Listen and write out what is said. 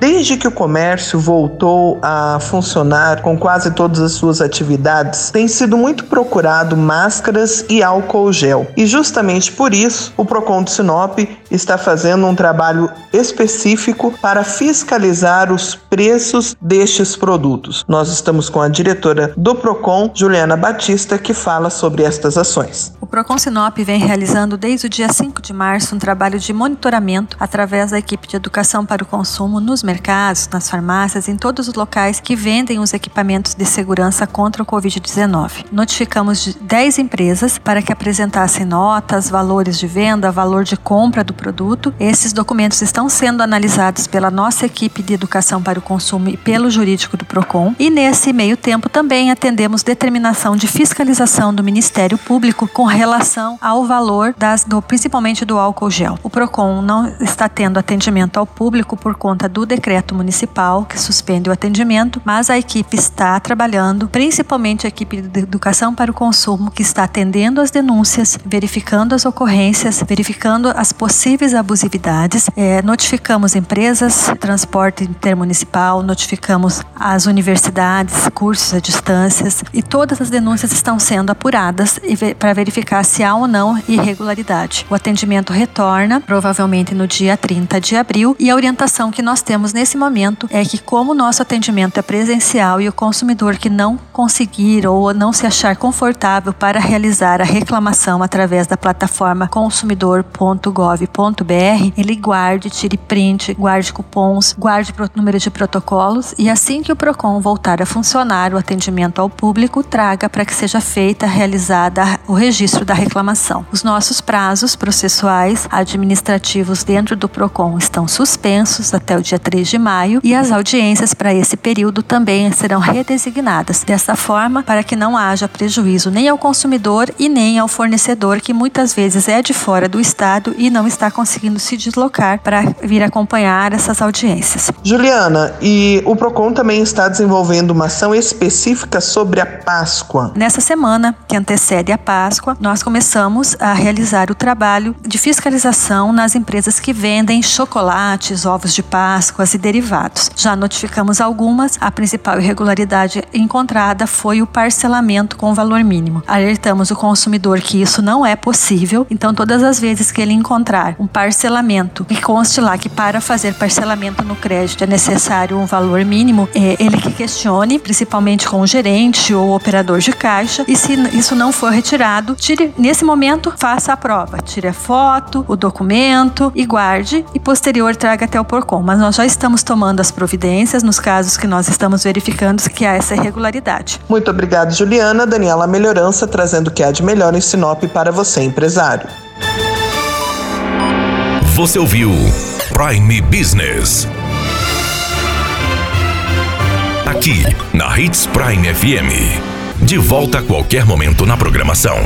Desde que o comércio voltou a funcionar com quase todas as suas atividades, tem sido muito procurado máscaras e álcool gel. E justamente por isso, o Procon de Sinop está fazendo um trabalho específico para fiscalizar os preços destes produtos. Nós estamos com a diretora do Procon, Juliana Batista, que fala sobre estas ações. Procon Sinop vem realizando desde o dia 5 de março um trabalho de monitoramento através da equipe de educação para o consumo nos mercados, nas farmácias, em todos os locais que vendem os equipamentos de segurança contra o Covid-19. Notificamos 10 empresas para que apresentassem notas, valores de venda, valor de compra do produto. Esses documentos estão sendo analisados pela nossa equipe de educação para o consumo e pelo jurídico do PROCON. E nesse meio tempo também atendemos determinação de fiscalização do Ministério Público com relação ao valor das, do, principalmente do álcool gel. O PROCON não está tendo atendimento ao público por conta do decreto municipal que suspende o atendimento, mas a equipe está trabalhando, principalmente a equipe de educação para o consumo, que está atendendo as denúncias, verificando as ocorrências, verificando as possíveis abusividades. É, notificamos empresas, transporte intermunicipal, notificamos as universidades, cursos à distância e todas as denúncias estão sendo apuradas para verificar se há ou não irregularidade. O atendimento retorna, provavelmente no dia 30 de abril, e a orientação que nós temos nesse momento é que, como o nosso atendimento é presencial e o consumidor que não conseguir ou não se achar confortável para realizar a reclamação através da plataforma consumidor.gov.br, ele guarde, tire print, guarde cupons, guarde número de protocolos e assim que o PROCON voltar a funcionar, o atendimento ao público, traga para que seja feita, realizada o registro da reclamação. Os nossos prazos processuais administrativos dentro do PROCON estão suspensos até o dia 3 de maio e as audiências para esse período também serão redesignadas. Dessa forma, para que não haja prejuízo nem ao consumidor e nem ao fornecedor, que muitas vezes é de fora do estado e não está conseguindo se deslocar para vir acompanhar essas audiências. Juliana, e o Procon também está desenvolvendo uma ação específica sobre a Páscoa. Nessa semana que antecede a Páscoa, nós começamos a realizar o trabalho de fiscalização nas empresas que vendem chocolates, ovos de Páscoa e derivados. Já notificamos algumas, a principal irregularidade encontrada foi o parcelamento com valor mínimo. Alertamos o consumidor que isso não é possível, então todas as vezes que ele encontrar um parcelamento e conste lá que para fazer parcelamento no crédito é necessário um valor mínimo, é ele que questione, principalmente com o gerente ou operador de caixa, e se isso não for retirado, tire nesse momento, faça a prova, tire a foto, o documento e guarde e posterior traga até o Porcom. Mas nós já estamos tomando as providências nos casos que nós estamos verificando que há essa irregularidade. Muito obrigado, Juliana. Daniela Melhorança trazendo o que há de melhor em Sinop para você, empresário. Você ouviu Prime Business. Aqui, na Hits Prime FM. De volta a qualquer momento na programação.